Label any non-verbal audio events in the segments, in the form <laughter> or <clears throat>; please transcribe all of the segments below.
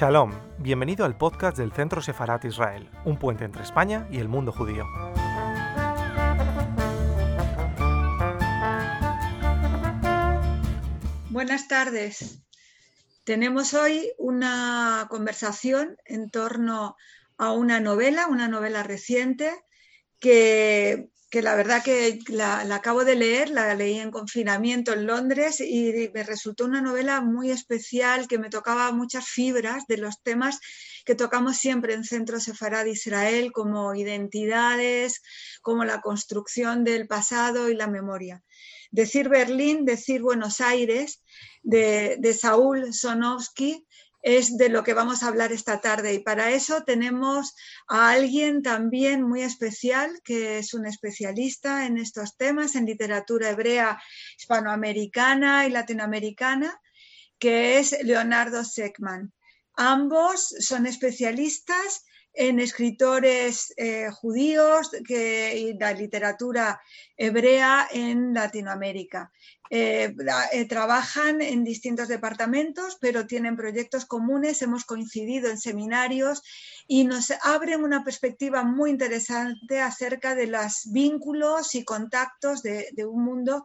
Shalom, bienvenido al podcast del Centro Sefarat Israel, un puente entre España y el mundo judío. Buenas tardes. Tenemos hoy una conversación en torno a una novela, una novela reciente que que la verdad que la, acabo de leer, la leí en confinamiento en Londres y me resultó una novela muy especial que me tocaba muchas fibras de los temas que tocamos siempre en Centro Sefarad Israel, como identidades, como la construcción del pasado y la memoria. Decir Berlín, decir Buenos Aires, de, de Saúl Sonowski, es de lo que vamos a hablar esta tarde. Y para eso tenemos a alguien también muy especial, que es un especialista en estos temas, en literatura hebrea hispanoamericana y latinoamericana, que es Leonardo Seckman. Ambos son especialistas en escritores eh, judíos y la literatura hebrea en Latinoamérica. Eh, eh, trabajan en distintos departamentos, pero tienen proyectos comunes, hemos coincidido en seminarios y nos abren una perspectiva muy interesante acerca de los vínculos y contactos de, un mundo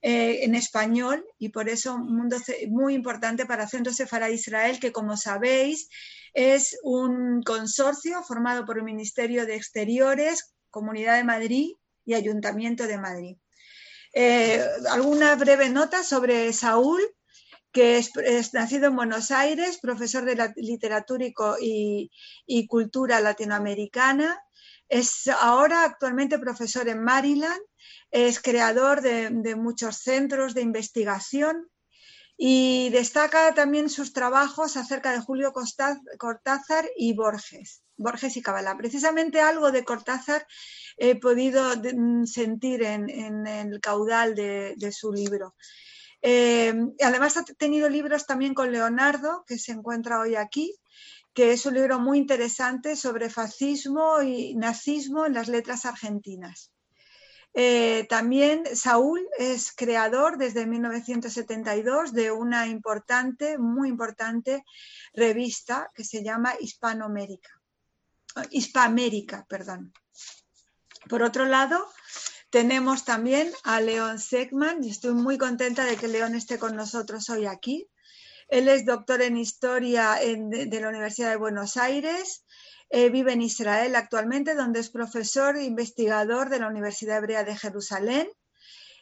en español y por eso un mundo muy importante para Centro Sefara Israel, que como sabéis es un consorcio formado por el Ministerio de Exteriores, Comunidad de Madrid y Ayuntamiento de Madrid. Eh, alguna breve nota sobre Saúl, que es, nacido en Buenos Aires, profesor de literatura y, cultura latinoamericana. Es ahora actualmente profesor en Maryland. Es creador de muchos centros de investigación y destaca también sus trabajos acerca de Julio Cortázar y Borges, Borges y Cabala. Precisamente algo de Cortázar he podido mm, sentir en, el caudal de, su libro. Eh, además ha tenido libros también con Leonardo, que se encuentra hoy aquí, que es un libro muy interesante sobre fascismo y nazismo en las letras argentinas. Eh, también Saúl es creador desde 1972 de una importante, muy importante revista que se llama Hispanoamérica. Hispamérica, perdón. Por otro lado, tenemos también a León Segman y estoy muy contenta de que León esté con nosotros hoy aquí. Él es doctor en historia de la Universidad de Buenos Aires, eh, vive en Israel actualmente, donde es profesor e investigador de la Universidad Hebrea de Jerusalén.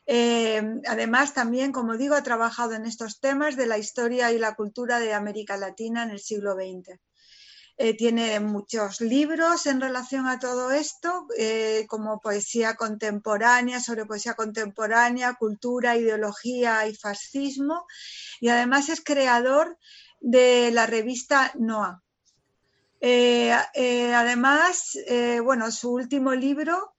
Eh, además, también, como digo, ha trabajado en estos temas de la historia y la cultura de América Latina en el siglo XX. Eh, tiene muchos libros en relación a todo esto, como poesía contemporánea, sobre poesía contemporánea, cultura, ideología y fascismo. Y además es creador de la revista NOA, eh, eh, además, eh, bueno, su último libro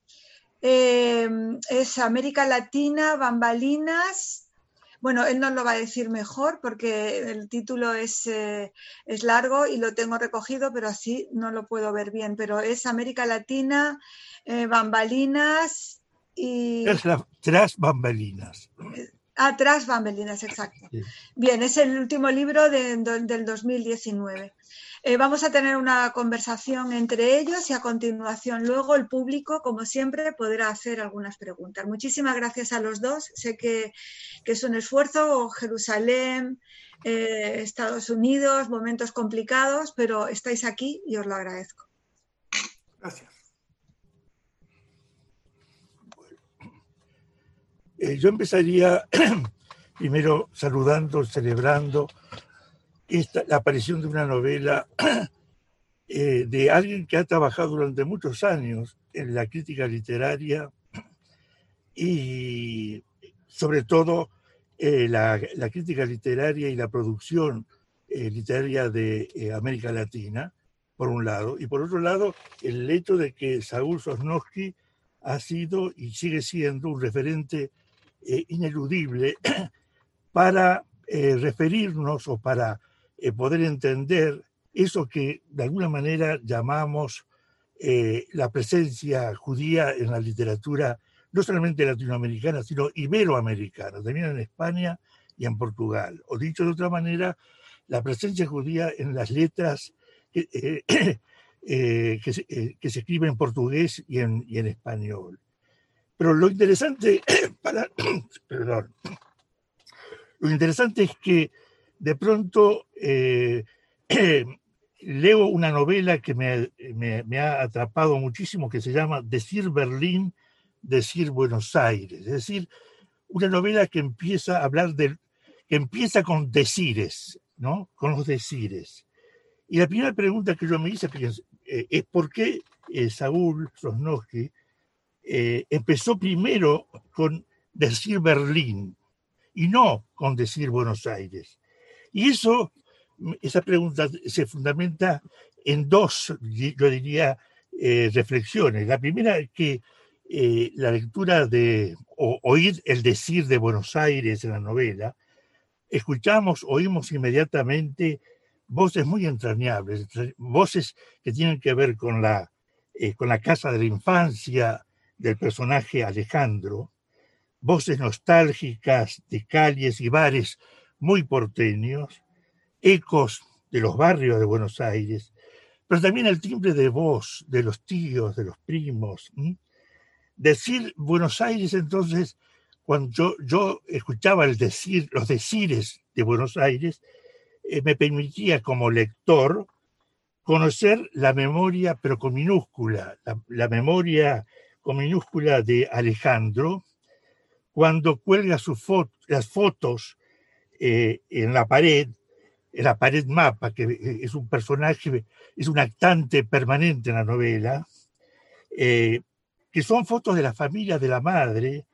es América Latina, Bambalinas. Bueno, él nos lo va a decir mejor porque el título es, es largo y lo tengo recogido, pero así no lo puedo ver bien. Pero es América Latina, Bambalinas y... Tras bambalinas. Atrás bambalinas, exacto. Bien, es el último libro del 2019. Eh, vamos a tener una conversación entre ellos y a continuación luego el público, como siempre, podrá hacer algunas preguntas. Muchísimas gracias a los dos. Sé que, es un esfuerzo, Jerusalén, eh, Estados Unidos, momentos complicados, pero estáis aquí y os lo agradezco. Gracias. Eh, yo empezaría <clears throat> primero saludando, celebrando esta, la aparición de una novela <clears throat> eh, de alguien que ha trabajado durante muchos años en la crítica literaria <clears throat> y sobre todo eh, la, crítica literaria y la producción literaria de América Latina, por un lado, y por otro lado, el hecho de que Saúl Sosnowski ha sido y sigue siendo un referente ineludible <clears throat> para referirnos o para eh, poder entender eso que de alguna manera llamamos eh, la presencia judía en la literatura, no solamente latinoamericana, sino iberoamericana, también en España y en Portugal. O dicho de otra manera, la presencia judía en las letras que, <clears throat> se, que, escriben en portugués y en español. Pero lo interesante, <clears throat> para, <clears throat> lo interesante es que de pronto eh, <clears throat> leo una novela que me, me, ha atrapado muchísimo que se llama Decir Berlín, Decir Buenos Aires. Es decir, una novela que empieza a hablar del, que empieza con decires, ¿no? Con los decires. Y la primera pregunta que yo me hice eh, es por qué eh, Saúl Sosnowski empezó primero con decir Berlín y no con decir Buenos Aires. Y eso, esa pregunta se fundamenta en dos, yo diría, eh, reflexiones. La primera es que eh, la lectura de, o oír el decir de Buenos Aires en la novela, escuchamos, oímos inmediatamente voces muy entrañables, voces que tienen que ver con la, eh, con la casa de la infancia del personaje Alejandro, voces nostálgicas de calles y bares muy porteños, ecos de los barrios de Buenos Aires, pero también el timbre de voz de los tíos, de los primos. Decir Buenos Aires, entonces, cuando yo, escuchaba el decir, los decires de Buenos Aires, eh, me permitía como lector conocer la memoria, pero con minúscula, la memoria con minúscula de Alejandro, cuando cuelga las fotos eh, en la pared, en la pared mapa, que eh, es un personaje, es un actante permanente en la novela, eh, que son fotos de la familia de la madre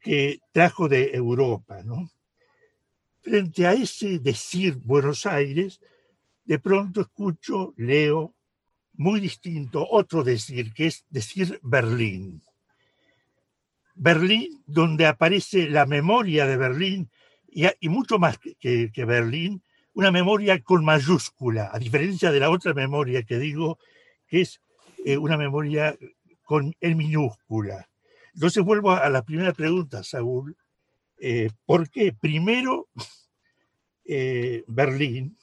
que trajo de Europa. Frente a ese decir Buenos Aires, de pronto escucho, leo, muy distinto, otro decir, que es decir Berlín. Berlín, donde aparece la memoria de Berlín y, mucho más que, Berlín, una memoria con mayúscula, a diferencia de la otra memoria que digo, que es eh, una memoria con en minúscula. Entonces vuelvo a, la primera pregunta, Saúl. Eh, ¿Por qué primero eh, Berlín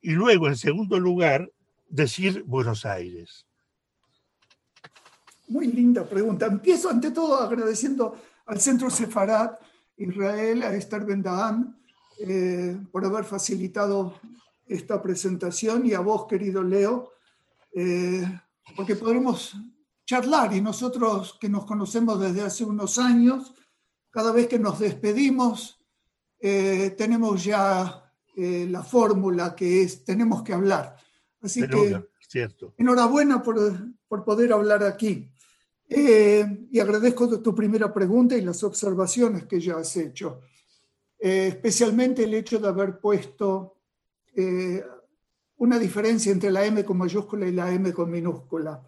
y luego, en segundo lugar, decir Buenos Aires? Muy linda pregunta. Empiezo ante todo agradeciendo al Centro Sefarat Israel, a Esther Ben eh, por haber facilitado esta presentación y a vos, querido Leo, eh, porque podremos charlar y nosotros que nos conocemos desde hace unos años, cada vez que nos despedimos, eh, tenemos ya la fórmula que es, tenemos que hablar. Así que, cierto. enhorabuena por, por poder hablar aquí. Eh, y agradezco tu primera pregunta y las observaciones que ya has hecho, eh, especialmente el hecho de haber puesto eh, una diferencia entre la M con mayúscula y la M con minúscula.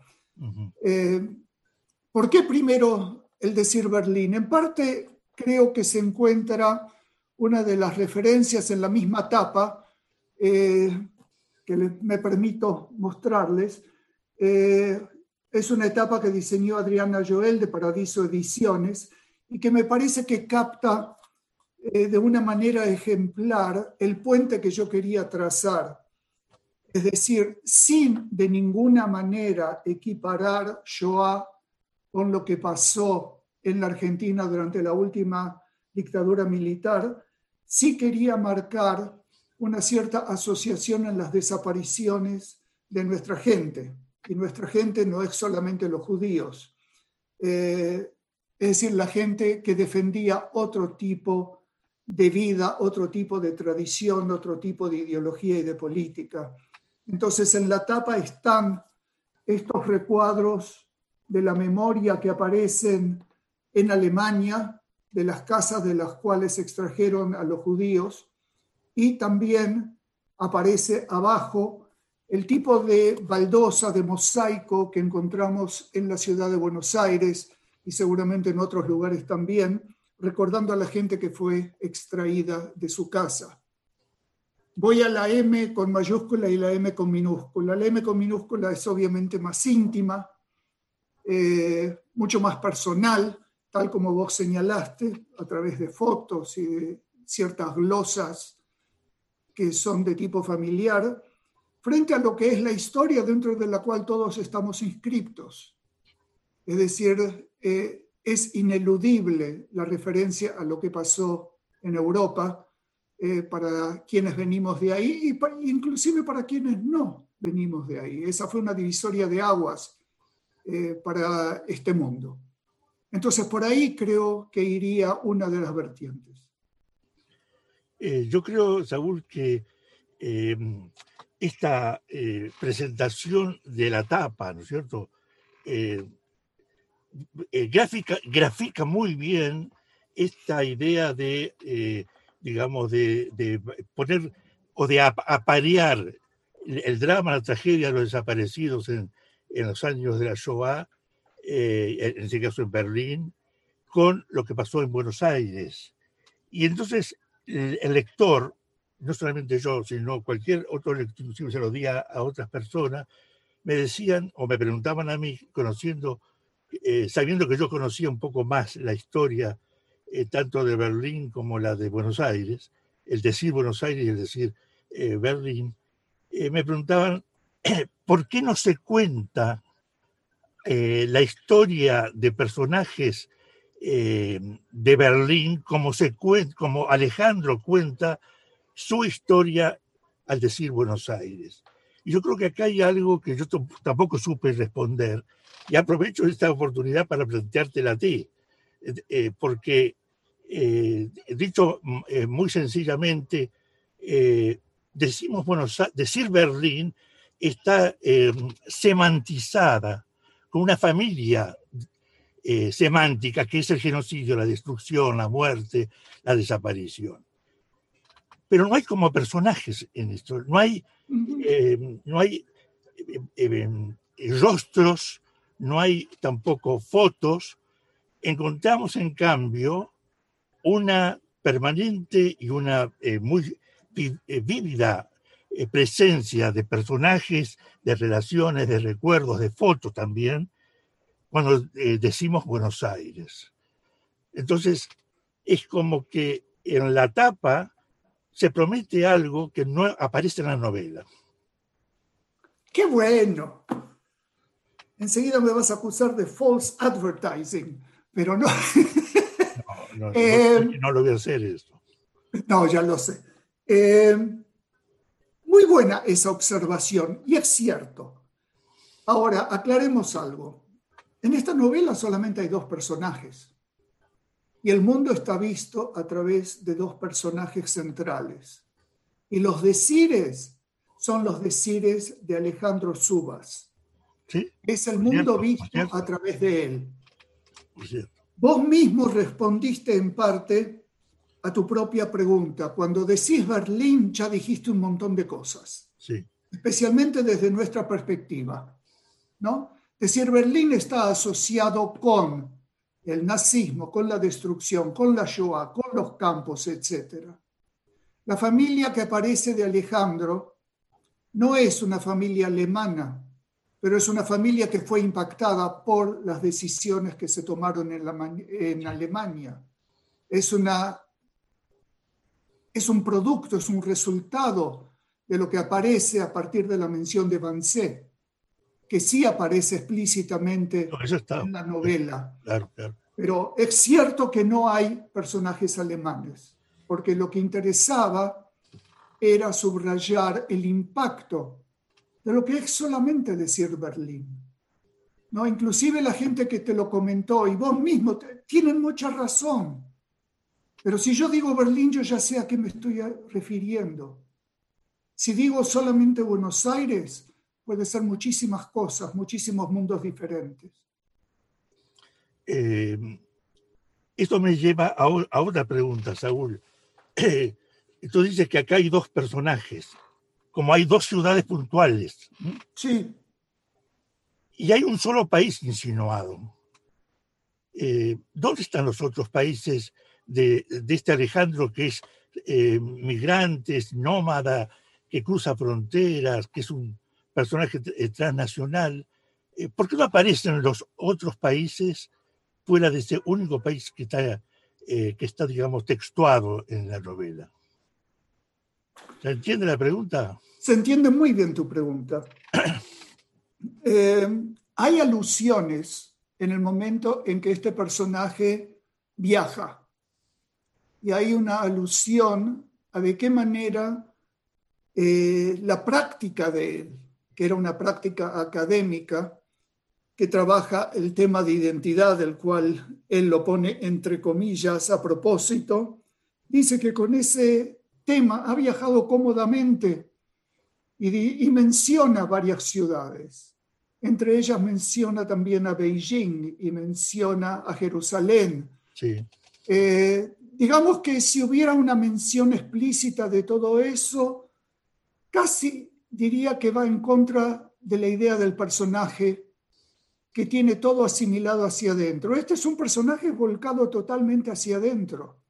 ¿Por qué primero el decir Berlín? En parte creo que se encuentra una de las referencias en la misma tapa que me permito mostrarles, es una etapa que diseñó Adriana Joel de Paradiso Ediciones y que me parece que capta eh, de una manera ejemplar el puente que yo quería trazar. Es decir, sin de ninguna manera equiparar Shoah con lo que pasó en la Argentina durante la última dictadura militar, sí quería marcar una cierta asociación en las desapariciones de nuestra gente y nuestra gente no es solamente los judíos, eh, es decir, la gente que defendía otro tipo de vida, otro tipo de tradición, otro tipo de ideología y de política. Entonces en la tapa están estos recuadros de la memoria que aparecen en Alemania, de las casas de las cuales extrajeron a los judíos, y también aparece abajo el tipo de baldosa, de mosaico que encontramos en la ciudad de Buenos Aires y seguramente en otros lugares también, recordando a la gente que fue extraída de su casa. Voy a la M con mayúscula y la M con minúscula. La M con minúscula es obviamente más íntima, eh, mucho más personal, tal como vos señalaste, a través de fotos y de ciertas glosas que son de tipo familiar, frente a lo que es la historia dentro de la cual todos estamos inscriptos. Es decir, eh, es ineludible la referencia a lo que pasó en Europa eh, para quienes venimos de ahí y inclusive para quienes no venimos de ahí. Esa fue una divisoria de aguas eh, para este mundo. Entonces, por ahí creo que iría una de las vertientes. Yo creo, Saúl, que esta eh, presentación de la tapa, ¿no es cierto? Eh, eh, gráfica, grafica muy bien esta idea de, digamos, de, poner o de aparear el, drama, la tragedia de los desaparecidos en, en los años de la Shoah, en este caso en Berlín, con lo que pasó en Buenos Aires. Y entonces el lector no solamente yo, sino cualquier otro inclusive se lo di a, otras personas, me decían o me preguntaban a mí, eh, sabiendo que yo conocía un poco más la historia eh, tanto de Berlín como la de Buenos Aires, el decir Buenos Aires y el decir eh, Berlín, me preguntaban, <clears throat> ¿por qué no se cuenta la historia de personajes de Berlín como, se como Alejandro cuenta su historia al decir Buenos Aires. Y yo creo que acá hay algo que yo tampoco supe responder y aprovecho esta oportunidad para planteártela a ti, eh, porque, eh, dicho eh, muy sencillamente, decimos Buenos decir Berlín está semantizada con una familia semántica que es el genocidio, la destrucción, la muerte, la desaparición pero no hay como personajes en esto, no hay, eh, no hay eh, eh, rostros, no hay tampoco fotos. Encontramos en cambio una permanente y una muy vívida presencia de personajes, de relaciones, de recuerdos, de fotos también, cuando decimos Buenos Aires. Entonces, es como que en la tapa se promete algo que no aparece en la novela. ¡Qué bueno! Enseguida me vas a acusar de false advertising, pero no. <laughs> no, no, eh, lo voy a hacer eso. No, ya lo sé. Eh, muy buena esa observación, y es cierto. Ahora, aclaremos algo. En esta novela solamente hay dos personajes. Y el mundo está visto a través de dos personajes centrales. Y los decires son los decires de Alejandro Subas. Es el mundo visto a través de él. Vos mismo respondiste en parte a tu propia pregunta. Cuando decís Berlín ya dijiste un montón de cosas. Especialmente desde nuestra perspectiva. ¿no? Decir Berlín está asociado con el nazismo, con la destrucción, con la Shoah, con los campos, etc. La familia que aparece de Alejandro no es una familia alemana, pero es una familia que fue impactada por las decisiones que se tomaron en, Alemania. Es, una, es un producto, es un resultado de lo que aparece a partir de la mención de Banzé que sí aparece explícitamente en la novela. Pero es cierto que no hay personajes alemanes, porque lo que interesaba era subrayar el impacto de lo que es solamente decir Berlín. ¿No? Inclusive la gente que te lo comentó y vos mismo tienen mucha razón. Pero si yo digo Berlín, yo ya sé a qué me estoy refiriendo. Si digo solamente Buenos Aires, puede ser muchísimas cosas, muchísimos mundos diferentes. Eh, esto me lleva a, otra pregunta, Saúl. <clears throat> tú dices que acá hay dos personajes, como hay dos ciudades puntuales. Sí. Y hay un solo país insinuado. Eh, ¿Dónde están los otros países de, este Alejandro que es eh, migrante, es nómada, que cruza fronteras, que es un personaje eh, transnacional, eh, ¿por qué no aparecen los otros países fuera de ese único país que está, eh, que está digamos, textuado en la novela? ¿Se entiende la pregunta? Se entiende muy bien tu pregunta. <coughs> Eh, hay alusiones en el momento en que este personaje viaja. Y hay una alusión a de qué manera eh, la práctica de él, que era una práctica académica, que trabaja el tema de identidad, del cual él lo pone entre comillas a propósito, dice que con ese tema ha viajado cómodamente y, menciona varias ciudades. Entre ellas menciona también a Beijing y menciona a Jerusalén. Sí. Eh, digamos que si hubiera una mención explícita de todo eso, casi diría que va en contra de la idea del personaje que tiene todo asimilado hacia adentro. Este es un personaje volcado totalmente hacia adentro,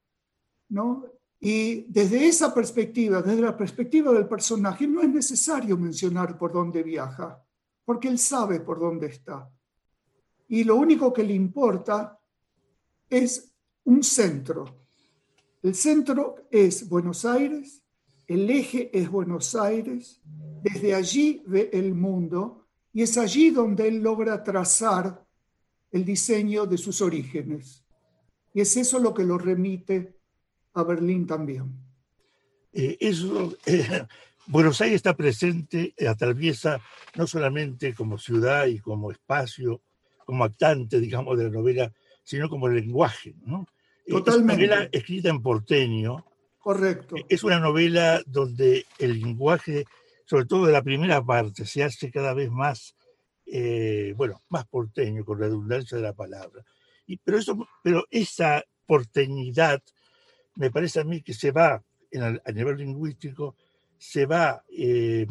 ¿no? Y desde esa perspectiva, desde la perspectiva del personaje, no es necesario mencionar por dónde viaja, porque él sabe por dónde está. Y lo único que le importa es un centro. El centro es Buenos Aires, el eje es Buenos Aires, desde allí ve el mundo y es allí donde él logra trazar el diseño de sus orígenes. Y es eso lo que lo remite a Berlín también. Eh, eso, eh, Buenos Aires está presente, eh, atraviesa no solamente como ciudad y como espacio, como actante, digamos, de la novela, sino como lenguaje. ¿no? Totalmente. Es una novela escrita en porteño. Correcto. Es una novela donde el lenguaje, sobre todo de la primera parte, se hace cada vez más, bueno, más porteño, con redundancia de la palabra. Y, pero, eso, pero esa porteñidad me parece a mí que se va, a nivel lingüístico, se va eh,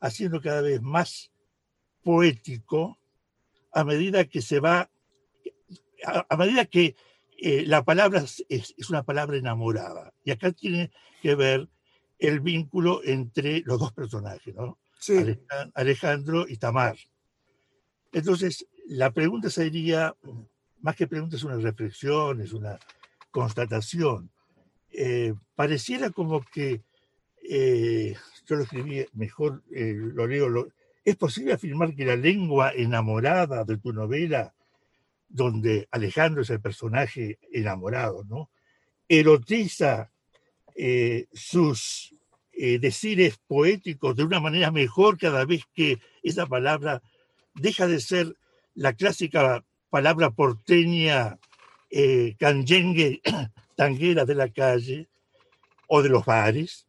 haciendo cada vez más poético a medida que se va, a, medida que eh, la palabra es, una palabra enamorada. Y acá tiene que ver el vínculo entre los dos personajes, ¿no? Alejandro y Tamar. Entonces, la pregunta sería, más que pregunta, es una reflexión, es una constatación. Eh, pareciera como que, eh, yo lo escribí mejor, lo leo, es posible afirmar que la lengua enamorada de tu novela, donde Alejandro es el personaje enamorado, ¿no? erotiza sus decires poéticos de una manera mejor cada vez que esa palabra deja de ser la clásica palabra porteña eh, canyengue <clears throat> tanguera de la calle o de los bares,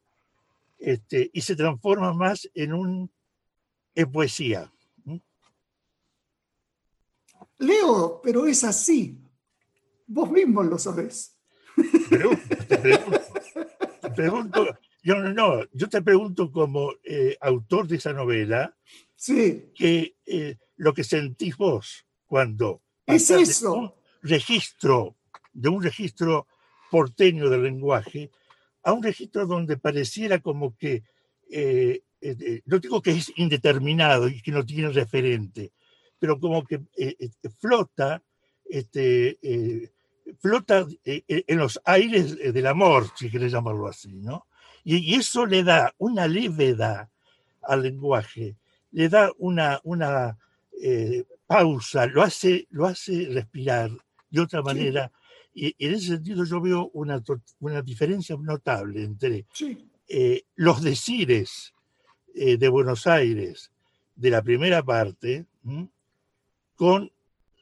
este, y se transforma más en, un, en poesía. Leo, pero es así. Vos mismo lo sabés. te pregunto, yo, no, yo te pregunto como eh, autor de esa novela, sí. que, eh, lo que sentís vos cuando... Es eso. Un registro, de un registro porteño del lenguaje a un registro donde pareciera como que, eh, no digo que es indeterminado y que no tiene referente, pero como que eh, flota, este, flota en los aires del amor, si querés llamarlo así, ¿no? Y, eso le da una levedad al lenguaje, le da una, una pausa, lo hace, lo hace respirar de otra manera. Y en ese sentido yo veo una, una diferencia notable entre eh, los decires eh, de Buenos Aires de la primera parte con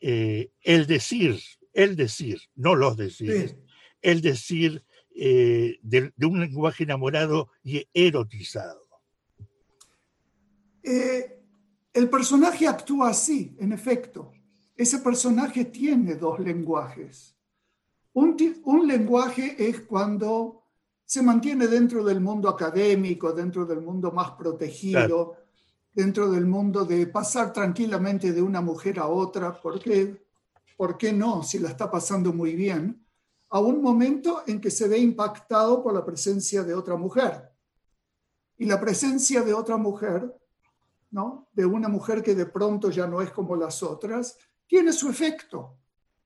eh, el decir, el decir, no los decires, el decir de, de, un lenguaje enamorado y erotizado. el personaje actúa así, en efecto. Ese personaje tiene dos lenguajes un, lenguaje es cuando se mantiene dentro del mundo académico, dentro del mundo más protegido, dentro del mundo de pasar tranquilamente de una mujer a otra, porque, ¿por qué no? Si la está pasando muy bien, a un momento en que se ve impactado por la presencia de otra mujer. Y la presencia de otra mujer, ¿no? De una mujer que de pronto ya no es como las otras, tiene su efecto.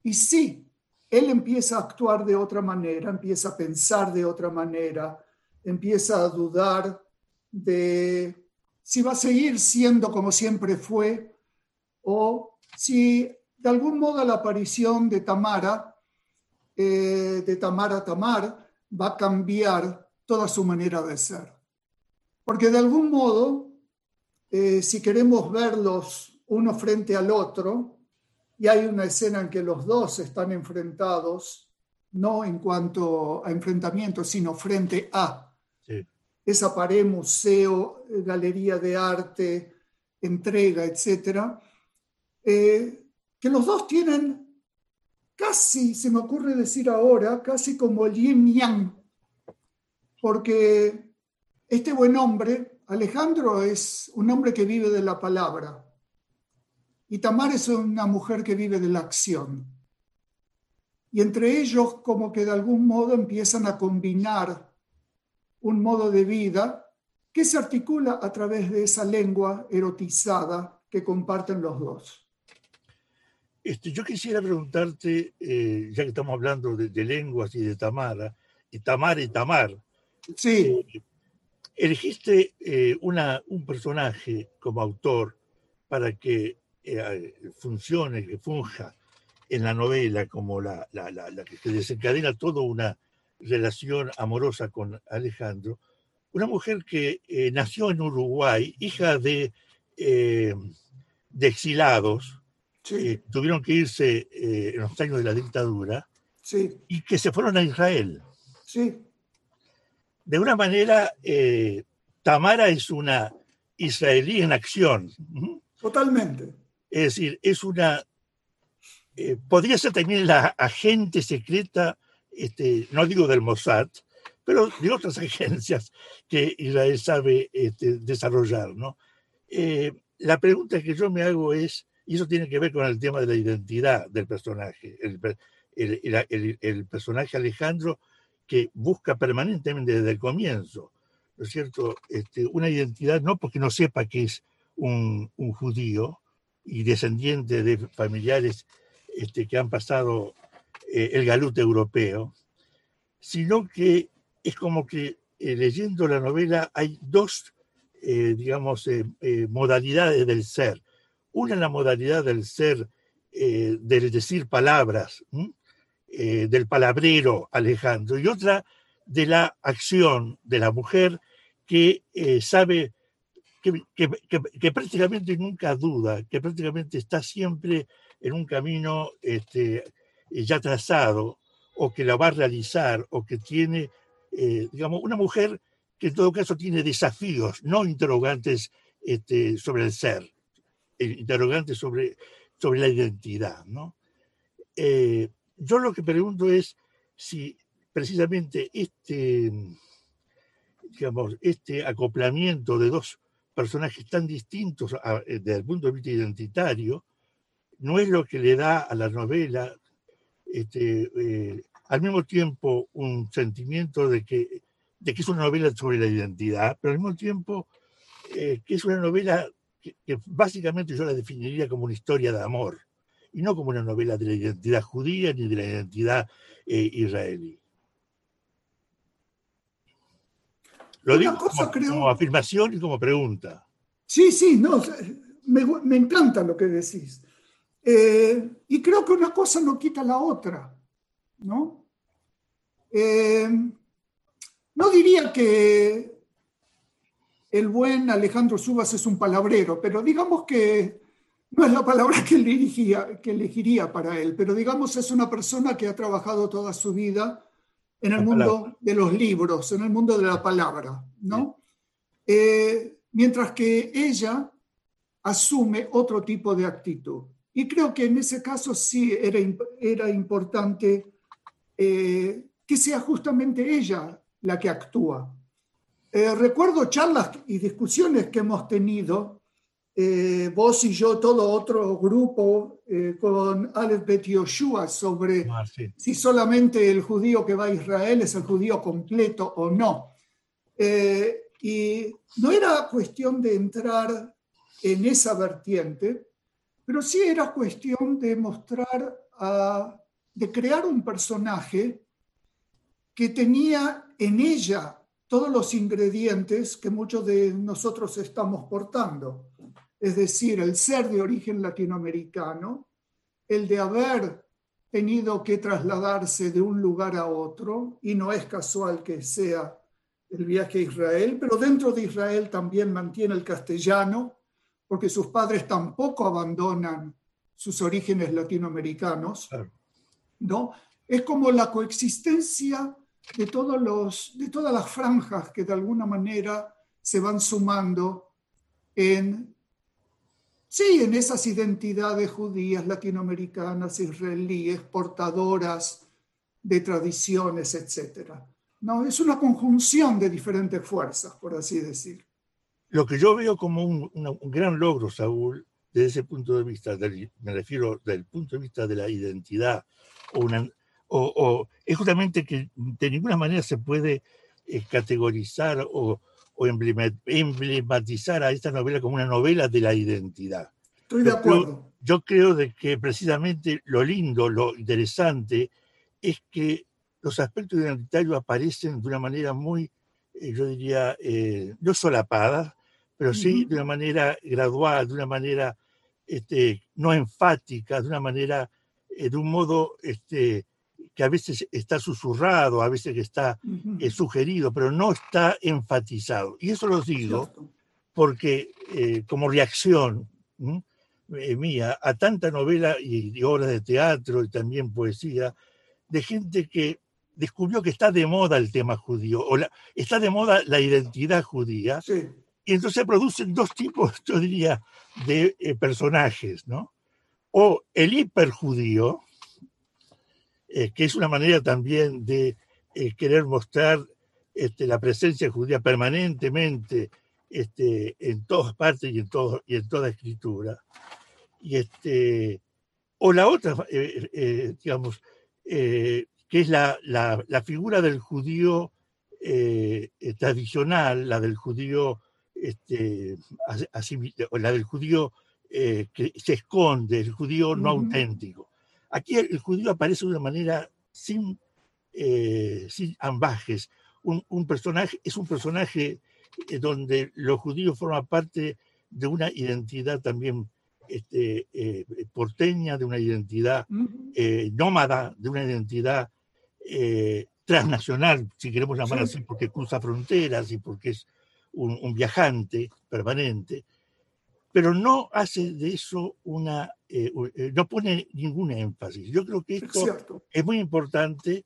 Y sí, él empieza a actuar de otra manera, empieza a pensar de otra manera, empieza a dudar de si va a seguir siendo como siempre fue o si de algún modo la aparición de Tamara, eh, de Tamara Tamar, va a cambiar toda su manera de ser. Porque de algún modo, eh, si queremos verlos uno frente al otro, y hay una escena en que los dos están enfrentados, no en cuanto a enfrentamiento, sino frente a esa pared, museo, galería de arte, entrega, etcétera, eh, que los dos tienen casi, se me ocurre decir ahora, casi como el yin yang, porque este buen hombre, Alejandro, es un hombre que vive de la palabra y Tamar es una mujer que vive de la acción. Y entre ellos como que de algún modo empiezan a combinar un modo de vida que se articula a través de esa lengua erotizada que comparten los dos. Este, yo quisiera preguntarte, eh, ya que estamos hablando de, lenguas y de Tamara, y Tamar y Tamar. Sí. Eh, elegiste eh, una, un personaje como autor para que funcione, que funja en la novela como la, la, la, la que desencadena toda una relación amorosa con Alejandro, una mujer que nació en Uruguay, hija de, de exilados, Sí. tuvieron que irse eh, en los años de la dictadura Sí, y que se fueron a Israel. sí, De una manera, eh, Tamara es una israelí en acción. totalmente. Es decir, es una... eh, podría ser también la agente secreta, este, no digo del Mossad, pero de otras <laughs> agencias que Israel sabe este, desarrollar. ¿no? Eh, la pregunta que yo me hago es, y eso tiene que ver con el tema de la identidad del personaje, el, el personaje Alejandro que busca permanentemente desde el comienzo, ¿no es cierto? Este, una identidad no porque no sepa que es un, un judío y descendiente de familiares este, que han pasado eh, el galut europeo, sino que es como que eh, leyendo la novela hay dos, eh, digamos, eh, eh, modalidades del ser. Una la modalidad del ser, eh, del decir palabras, del palabrero Alejandro, y otra de la acción de la mujer que sabe, que, que- que- que prácticamente nunca duda, que prácticamente está siempre en un camino este, ya trazado, o que la va a realizar, o que tiene, eh, digamos, una mujer que en todo caso tiene desafíos, no interrogantes este, sobre el ser, eh, interrogantes sobre, sobre la identidad, ¿no? Eh, yo lo que pregunto es si precisamente este, digamos, este acoplamiento de dos personajes tan distintos a- eh, desde el punto de vista identitario no es lo que le da a la novela este, eh, al mismo tiempo un sentimiento de que, de que es una novela sobre la identidad, pero al mismo tiempo eh, que es una novela que, que básicamente yo la definiría como una historia de amor y no como una novela de la identidad judía ni de la identidad eh, israelí. Lo Una digo cosa como, creo- como afirmación y como pregunta. Sí, sí, no, me, me encanta lo que decís. Eh, y creo que una cosa no quita la otra, ¿no? Eh, no diría que el buen Alejandro Subas es un palabrero, pero digamos que no es la palabra que elegiría, que elegiría para él, pero digamos es una persona que ha trabajado toda su vida en el La mundo palabra. de los libros, en el mundo de la palabra, ¿no? Eh, mientras que ella asume otro tipo de actitud. Y creo que en ese caso sí era, era importante eh, que sea justamente ella la que actúa. Eh, recuerdo charlas y discusiones que hemos tenido, eh, vos y yo, todo otro grupo, eh, con Aleph Bet Yoshua sobre Ah, sí. si solamente el judío que va a Israel es el judío completo o no. Y no era cuestión de entrar en esa vertiente, pero sí era cuestión de mostrar, a- de crear un personaje que tenía en ella todos los ingredientes que muchos de nosotros estamos portando. Es decir, el ser de origen latinoamericano, el de haber tenido que trasladarse de un lugar a otro, y no es casual que sea el viaje a Israel, pero dentro de Israel también mantiene el castellano, porque sus padres tampoco abandonan sus orígenes latinoamericanos, ¿no? Es como la coexistencia de, todos los, de todas las franjas que de alguna manera se van sumando en, sí, en esas identidades judías, latinoamericanas, israelíes, portadoras de tradiciones, etc. No, es una conjunción de diferentes fuerzas, por así decir. Lo que yo veo como un, un gran logro, Saúl, desde ese punto de vista, me refiero del punto de vista de la identidad, o, una, o, es justamente que de ninguna manera se puede eh, categorizar o, o, emblematizar a esta novela como una novela de la identidad. Estoy de acuerdo. Yo, creo de que precisamente lo lindo, lo interesante, es que los aspectos identitarios aparecen de una manera muy, eh, yo diría, eh, no solapada, pero sí de una manera gradual, de una manera este, no enfática, de una manera, de un modo este, que a veces está susurrado, a veces que está eh, sugerido, pero no está enfatizado. Y eso lo digo porque eh, como reacción eh, mía a tanta novela y, obras de teatro y también poesía, de gente que descubrió que está de moda el tema judío, o está de moda la identidad judía, y entonces producen dos tipos, <laughs> yo diría, de personajes, ¿no? O el hiperjudío, eh, que es una manera también de eh, querer mostrar este, la presencia judía permanentemente este, en todas partes y en, todo, y en toda escritura. Y este, o la otra, eh, digamos, que es la, la, la, figura del judío tradicional, la del judío, este, así, la del judío que se esconde, el judío no auténtico. Aquí el judío aparece de una manera sin, eh, sin ambajes. Un, personaje, es un personaje eh, donde los judíos forman parte de una identidad también este, eh, porteña, de una identidad nómada, de una identidad transnacional, si queremos llamar así, porque cruza fronteras y porque es un viajante permanente pero no hace de eso una, eh, eh, no pone ningún énfasis. Yo creo que esto es, muy importante.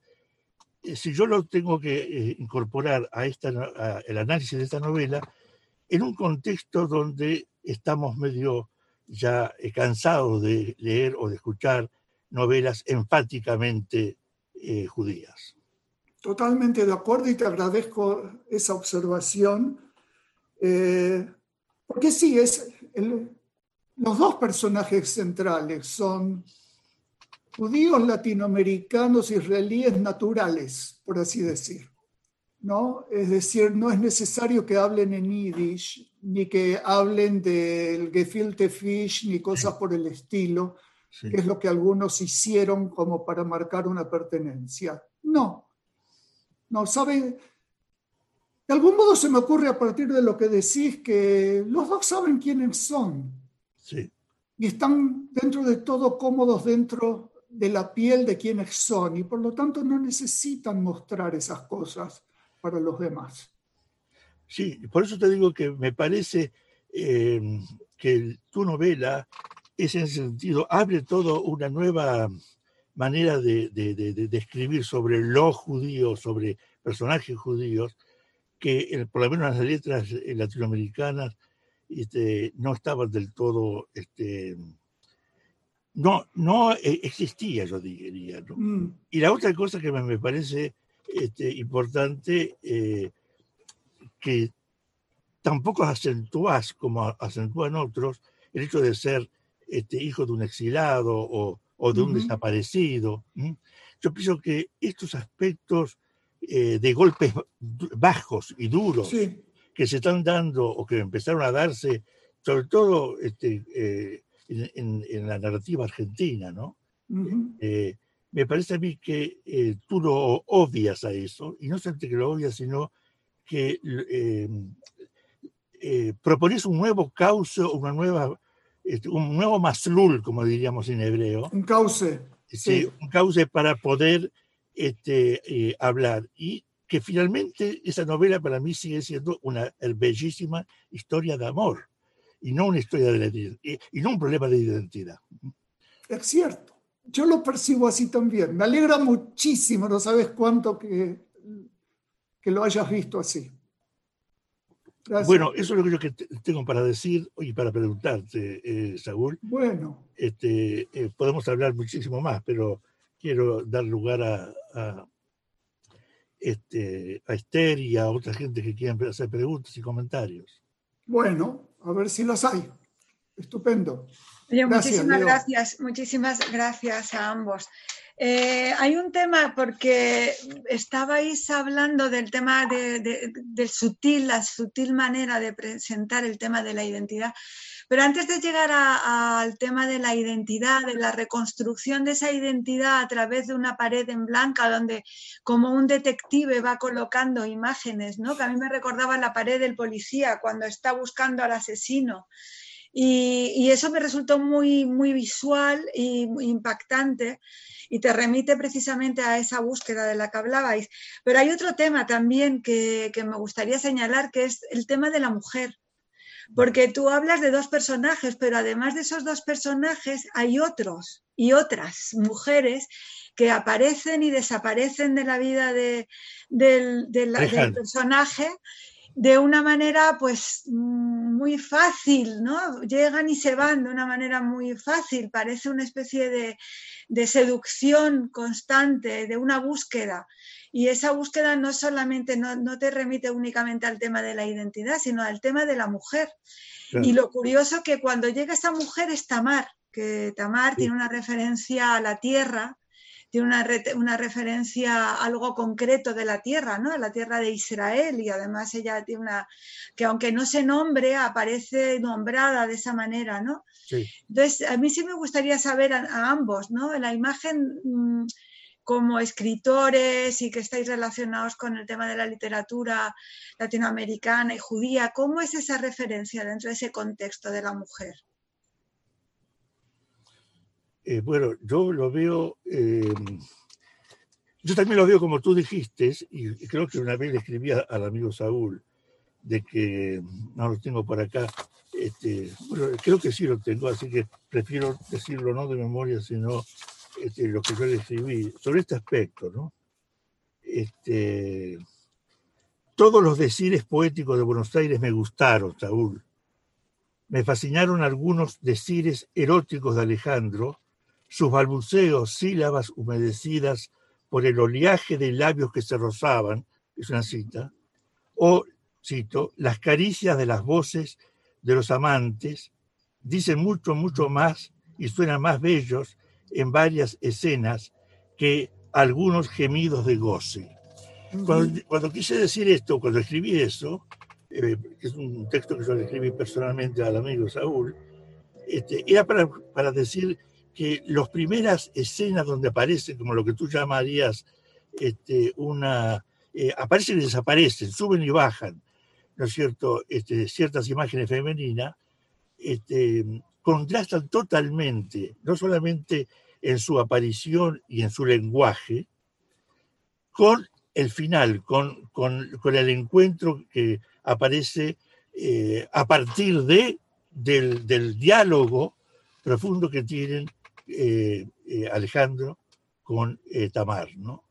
Eh, si yo lo tengo que incorporar a esta, el análisis de esta novela, en un contexto donde estamos medio ya cansados de leer o de escuchar novelas enfáticamente judías. Totalmente de acuerdo y te agradezco esa observación, porque sí, es, los dos personajes centrales son judíos latinoamericanos israelíes naturales, por así decir. ¿no? Es decir, no es necesario que hablen en yiddish, ni que hablen del gefilte fish, ni cosas por el estilo, que es lo que algunos hicieron como para marcar una pertenencia. No, no, saben, de algún modo se me ocurre a partir de lo que decís que los dos saben quiénes son. Sí. Y están dentro de todo cómodos dentro de la piel de quienes son y por lo tanto no necesitan mostrar esas cosas para los demás. Sí, por eso te digo que me parece eh, que tu novela es en ese sentido, abre todo una nueva manera de, de escribir sobre los judíos, sobre personajes judíos, que por lo menos las letras eh, latinoamericanas este, no estaban del todo, este, no, no e, existía, yo diría. Mm. Y la otra cosa que me, parece este, importante, eh, que tampoco acentúas como acentúan otros, el hecho de ser este, hijo de un exilado o, de un desaparecido. Yo pienso que estos aspectos eh, de golpes bajos y duros que se están dando o que empezaron a darse, sobre todo este, eh, en, la narrativa argentina, ¿no? Eh, me parece a mí que tú lo obvias a eso, y no solamente que lo obvias, sino que propones un nuevo cauce, una nueva, este, un nuevo maslul, como diríamos en hebreo. Un cauce. Sí, un cauce para poder este, hablar. Y que finalmente esa novela para mí sigue siendo una bellísima historia de amor y no una historia de la y no un problema de identidad. Es cierto, yo lo percibo así también. Me alegra muchísimo, no sabes cuánto que, que lo hayas visto así. Bueno, eso es lo que yo tengo para decir y para preguntarte, eh, Saúl. Bueno. Este, eh, podemos hablar muchísimo más, pero quiero dar lugar a, este, a Esther y a otra gente que quieran hacer preguntas y comentarios. Bueno, a ver si los hay. Estupendo. muchísimas gracias, muchísimas gracias a ambos. Eh, hay un tema porque estabais hablando del tema de, del sutil, la sutil manera de presentar el tema de la identidad. Pero antes de llegar al tema de la identidad, de la reconstrucción de esa identidad a través de una pared en blanca, donde como un detective va colocando imágenes, ¿no? que a mí me recordaba la pared del policía cuando está buscando al asesino. Y, eso me resultó muy, muy visual e impactante y te remite precisamente a esa búsqueda de la que hablabais. Pero hay otro tema también que, que me gustaría señalar, que es el tema de la mujer. Porque tú hablas de dos personajes, pero además de esos dos personajes hay otros y otras mujeres que aparecen y desaparecen de la vida de, del, personaje de una manera pues muy fácil, ¿no? Llegan y se van de una manera muy fácil, parece una especie de, de seducción constante, de una búsqueda. Y esa búsqueda no solamente, no, te remite únicamente al tema de la identidad, sino al tema de la mujer. Y lo curioso que cuando llega esa mujer es Tamar, que Tamar tiene una referencia a la tierra, tiene una, una, referencia a algo concreto de la tierra, ¿no? A la tierra de Israel y además ella tiene una, que aunque no se nombre, aparece nombrada de esa manera, ¿no? Entonces, a mí sí me gustaría saber a, ambos, ¿no? La imagen... Mm, como escritores y que estáis relacionados con el tema de la literatura latinoamericana y judía, ¿cómo es esa referencia dentro de ese contexto de la mujer? Eh, bueno, yo lo veo, eh, yo también lo veo como tú dijiste, y creo que una vez le escribí al amigo Saúl, de que no lo tengo por acá, este, creo que sí lo tengo, así que prefiero decirlo no de memoria, sino este, lo que yo le sobre este aspecto, ¿no? Este, todos los decires poéticos de Buenos Aires me gustaron, Saúl. Me fascinaron algunos decires eróticos de Alejandro, sus balbuceos, sílabas humedecidas por el oleaje de labios que se rozaban, es una cita, o, cito, las caricias de las voces de los amantes, dicen mucho, mucho más y suenan más bellos en varias escenas que algunos gemidos de goce. Cuando, quise decir esto, cuando escribí eso, eh, que es un texto que yo le escribí personalmente al amigo Saúl, este, era para, para decir que las primeras escenas donde aparece, como lo que tú llamarías este, una... Eh, aparecen y desaparecen, suben y bajan, ¿no es cierto? Este, ciertas imágenes femeninas, este, contrastan totalmente, no solamente en su aparición y en su lenguaje, con el final, con, con, el encuentro que aparece eh, a partir de, del, diálogo profundo que tienen eh, eh, Alejandro con Tamar. ¿no?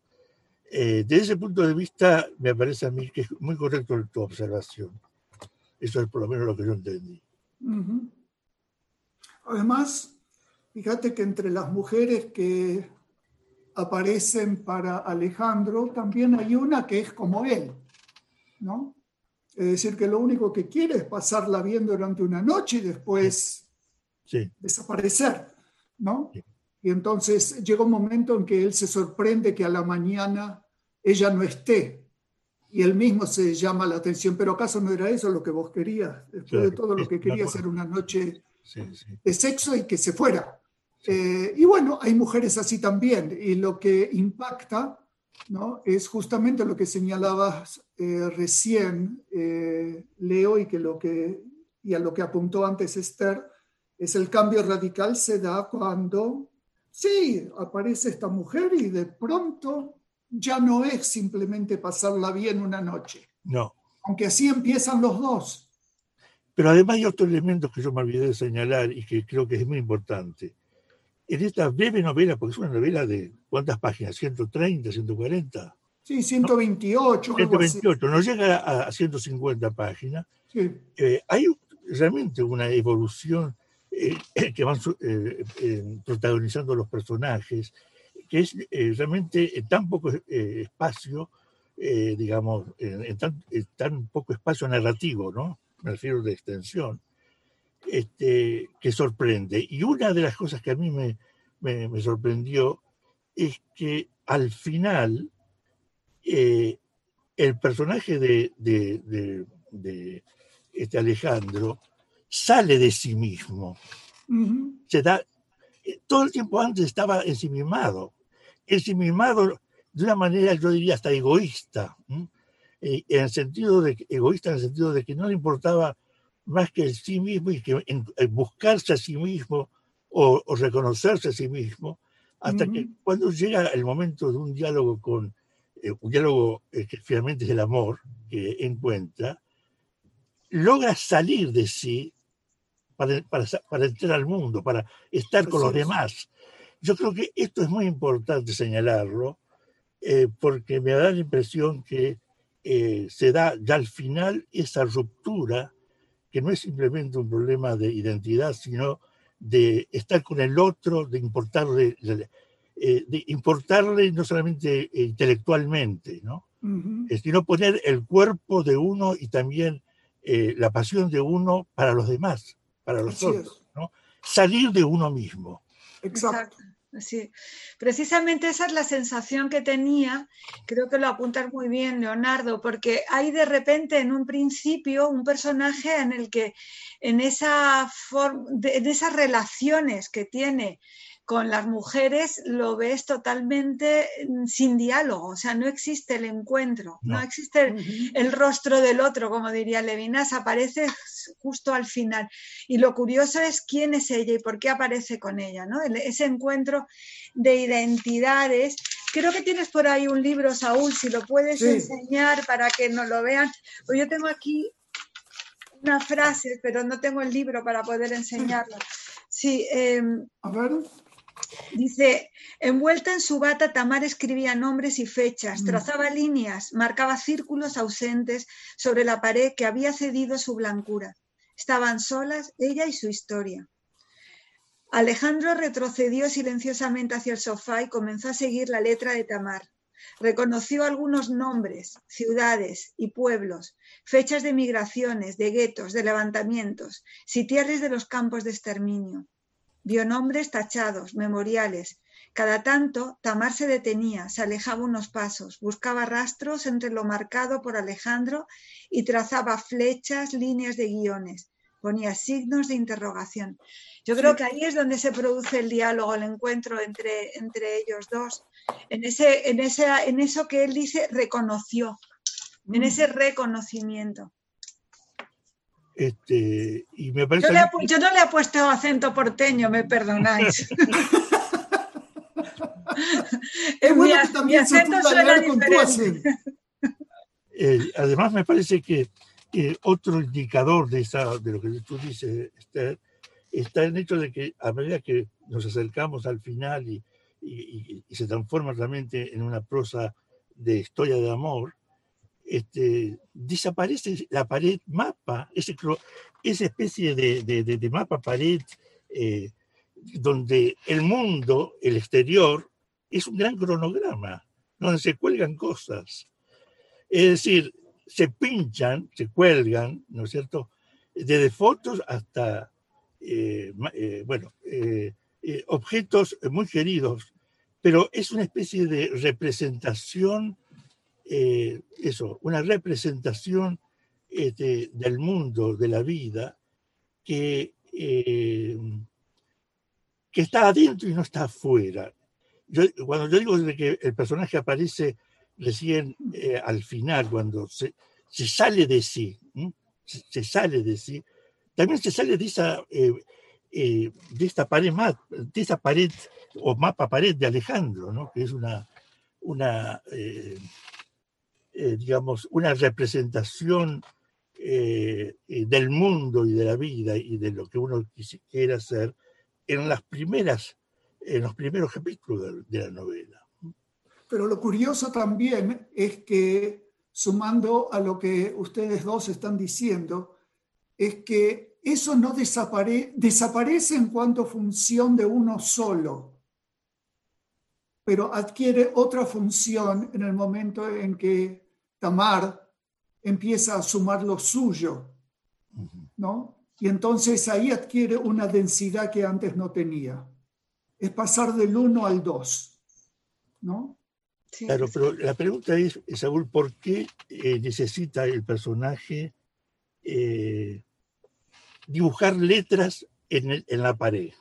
desde ese punto de vista, me parece a mí que es muy correcto tu observación. Eso es por lo menos lo que yo entendí. Además, fíjate que entre las mujeres que aparecen para Alejandro, también hay una que es como él, ¿no? Es decir, que lo único que quiere es pasarla bien durante una noche y después desaparecer, ¿no? Y entonces llega un momento en que él se sorprende que a la mañana ella no esté y él mismo se llama la atención, pero ¿acaso no era eso lo que vos querías? Después de todo lo que querías era una noche de sexo y que se fuera. Eh, y bueno, hay mujeres así también, y lo que impacta ¿no? es justamente lo que señalabas eh, recién, eh, Leo, y, que lo que, y a lo que apuntó antes Esther, es el cambio radical se da cuando, sí, aparece esta mujer y de pronto ya no es simplemente pasarla bien una noche. No. Aunque así empiezan los dos. Pero además hay otro elemento que yo me olvidé de señalar y que creo que es muy importante. En esta breve novela, porque es una novela de ¿cuántas páginas? ¿130, 140? Sí, 128. ¿no? 128, no llega a 150 páginas. Sí. Eh, hay realmente una evolución eh, <clears throat> que van eh, protagonizando los personajes, que es realmente en tan poco espacio, digamos, en tan, en tan poco espacio narrativo, ¿no? Me refiero de extensión, este, que sorprende. Y una de las cosas que a mí me, me, me sorprendió es que al final eh, el personaje de, de, de, de, este Alejandro sale de sí mismo. Uh -huh. Se da, eh, todo el tiempo antes estaba ensimismado. Ensimismado de una manera, yo diría, hasta egoísta. ¿Sí? en el sentido de egoísta en el sentido de que no le importaba más que el sí mismo y que en, en buscarse a sí mismo o, o, reconocerse a sí mismo hasta uh -huh. que cuando llega el momento de un diálogo con eh, un diálogo eh, que finalmente es el amor que encuentra logra salir de sí para, para, para entrar al mundo para estar con los demás yo creo que esto es muy importante señalarlo eh, porque me da la impresión que eh, se da ya al final esa ruptura, que no es simplemente un problema de identidad, sino de estar con el otro, de importarle, eh, de importarle no solamente intelectualmente, ¿no? Uh -huh. sino poner el cuerpo de uno y también eh, la pasión de uno para los demás, para los Así otros, ¿no? Salir de uno mismo. Exacto. Exacto. Sí, precisamente esa es la sensación que tenía, creo que lo apuntas muy bien, Leonardo, porque hay de repente en un principio un personaje en el que en, esa en esas relaciones que tiene con las mujeres lo ves totalmente mm, sin diálogo, o sea, no existe el encuentro, no, no existe el, rostro del otro, como diría Levinas, aparece justo al final. Y lo curioso es quién es ella y por qué aparece con ella, ¿no? Ese encuentro de identidades. Creo que tienes por ahí un libro, Saúl, si lo puedes sí. enseñar para que nos lo vean. Pues yo tengo aquí una frase, pero no tengo el libro para poder enseñarlo. Sí, eh, a ver. Dice, envuelta en su bata, Tamar escribía nombres y fechas, trazaba líneas, marcaba círculos ausentes sobre la pared que había cedido su blancura. Estaban solas ella y su historia. Alejandro retrocedió silenciosamente hacia el sofá y comenzó a seguir la letra de Tamar. Reconoció algunos nombres, ciudades y pueblos, fechas de migraciones, de guetos, de levantamientos, sitiales de los campos de exterminio. Vio nombres tachados, memoriales. Cada tanto, Tamar se detenía, se alejaba unos pasos, buscaba rastros entre lo marcado por Alejandro y trazaba flechas, líneas de guiones, ponía signos de interrogación. Yo creo que ahí es donde se produce el diálogo, el encuentro entre, entre ellos dos, en, ese, en, ese, en eso que él dice reconoció, en ese reconocimiento. Este, y me parece yo, le, yo, no le he puesto acento porteño, me perdonáis. <laughs> es bueno mi, que también se pueda con tu acento. <laughs> Eh, además, me parece que eh, otro indicador de, esa, de lo que tú dices, Esther, está en el hecho de que a medida que nos acercamos al final y, y, y se transforma realmente en una prosa de historia de amor, este, desaparece la pared mapa, ese, esa especie de, de, de, mapa pared eh, donde el mundo, el exterior, es un gran cronograma, donde se cuelgan cosas. Es decir, se pinchan, se cuelgan, ¿no es cierto? Desde fotos hasta, eh, eh, bueno, objetos muy queridos, pero es una especie de representación eh, eso, una representación este, del mundo, de la vida, que, eh, que está adentro y no está afuera. cuando yo digo que el personaje aparece recién eh, al final, cuando se, se sale de sí, se, sale de sí, también se sale de esa, eh, eh, de esta pared de esa pared o mapa pared de Alejandro, ¿no? que es una, una digamos, una representación del mundo y de la vida y de lo que uno quiere hacer en las primeras, en los primeros capítulos de la novela. Pero lo curioso también es que, sumando a lo que ustedes dos están diciendo, es que eso no desaparece en cuanto función de uno solo, pero adquiere otra función en el momento en que Tamar empieza a sumar lo suyo, ¿no? Y entonces ahí adquiere una densidad que antes no tenía. Es pasar del uno al dos, ¿no? Claro, pero la pregunta es, Saúl, ¿por qué eh, necesita el personaje eh, dibujar letras en, la pared?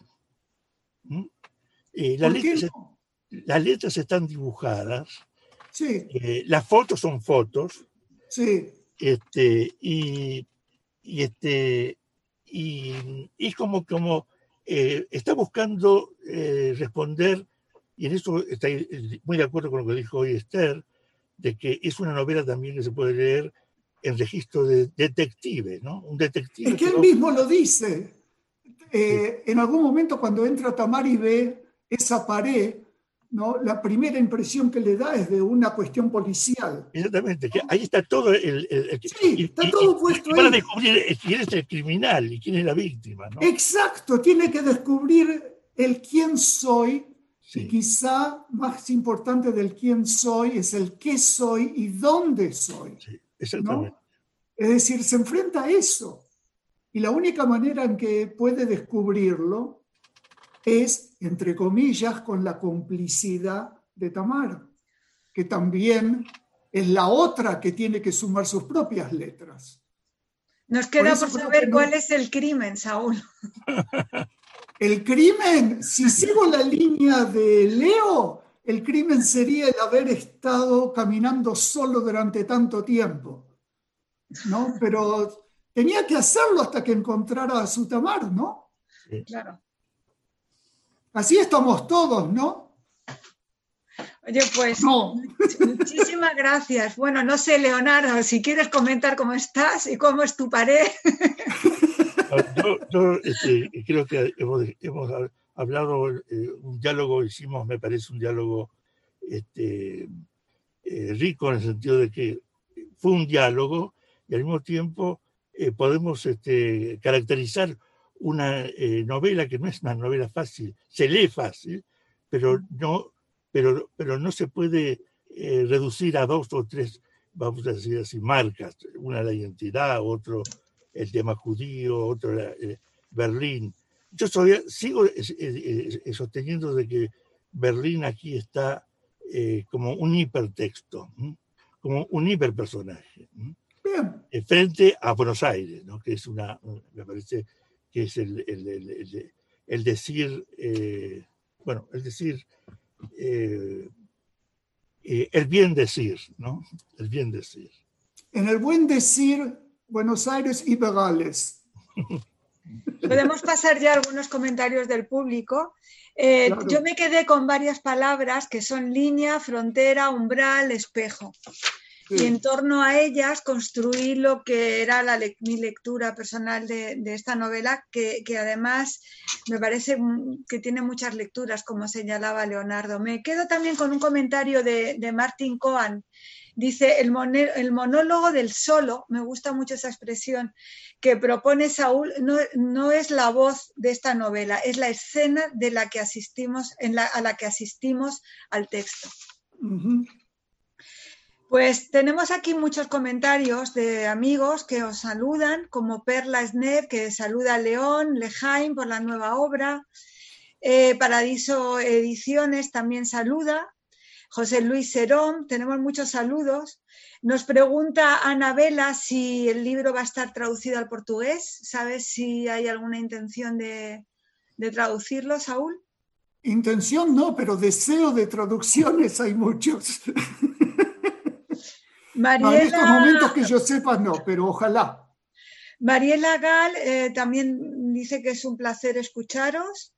¿Mm? Eh, las, letras, están dibujadas, sí. las fotos son fotos, sí. este, y, este, y, es como, como está buscando responder y en eso estoy muy de acuerdo con lo que dijo hoy Esther, de que es una novela también que se puede leer en registro de detective, ¿no? Un detective. Es que, él mismo lo dice. Eh, en algún momento cuando entra Tamar y ve esa pared, ¿no? la primera impresión que le da es de una cuestión policial. Exactamente, que ahí está todo el... sí, está todo puesto ahí. Para descubrir quién es el criminal y quién es la víctima. ¿no? Exacto, tiene que descubrir el quién soy y quizá más importante del quién soy es el qué soy y dónde soy. Es decir, se enfrenta a eso. Y la única manera en que puede descubrirlo es, entre comillas, con la complicidad de Tamar, que también es la otra que tiene que sumar sus propias letras. Nos queda por, saber cuál es el crimen, Saúl. <laughs> El crimen, si sigo la línea de Leo, el crimen sería el haber estado caminando solo durante tanto tiempo. ¿no? Pero tenía que hacerlo hasta que encontrara a su Tamar, ¿no? Claro. Así estamos todos, ¿no? Oye, pues muchísimas gracias. Bueno, no sé, Leonardo, si quieres comentar cómo estás y cómo es tu pared. Yo, este, creo que hemos, hablado, eh, un diálogo, hicimos, me parece, un diálogo este, eh, rico en el sentido de que fue un diálogo y al mismo tiempo eh, podemos este, caracterizar una novela que no es una novela fácil, se lee fácil, pero no, pero, pero no se puede reducir a dos o tres, vamos a decir así, marcas, una la identidad, otro el tema judío, otro eh, Berlín. Yo sigo sosteniendo de que Berlín aquí está eh, como un hipertexto, como un hiperpersonaje, eh, frente a Buenos Aires, ¿no? que es una, me parece que es el, el, decir, bueno, el decir, el bien decir, ¿no? El bien decir. En el buen decir Buenos Aires y Begales. Podemos pasar ya algunos comentarios del público. Eh, yo me quedé con varias palabras que son línea, frontera, umbral, espejo. Y en torno a ellas construí lo que era la mi lectura personal de, esta novela, que, además me parece que tiene muchas lecturas, como señalaba Leonardo. Me quedo también con un comentario de, de Martin Cohen, Dice, el, el, monólogo del solo, me gusta mucho esa expresión, que propone Saúl, no, es la voz de esta novela, es la escena de la que asistimos, en la, a la que asistimos al texto. Pues tenemos aquí muchos comentarios de amigos que os saludan, como Perla Sner, que saluda a León, Lejaim por la nueva obra. Eh, Paradiso Ediciones también saluda. José Luis Serón, tenemos muchos saludos. Nos pregunta Anabela si el libro va a estar traducido al portugués. ¿Sabes si hay alguna intención de, traducirlo, Saúl? Intención no, pero deseo de traducciones hay muchos. <laughs> Mariela... en estos momentos que yo sepa no, pero ojalá. Mariela Gal eh, también dice que es un placer escucharos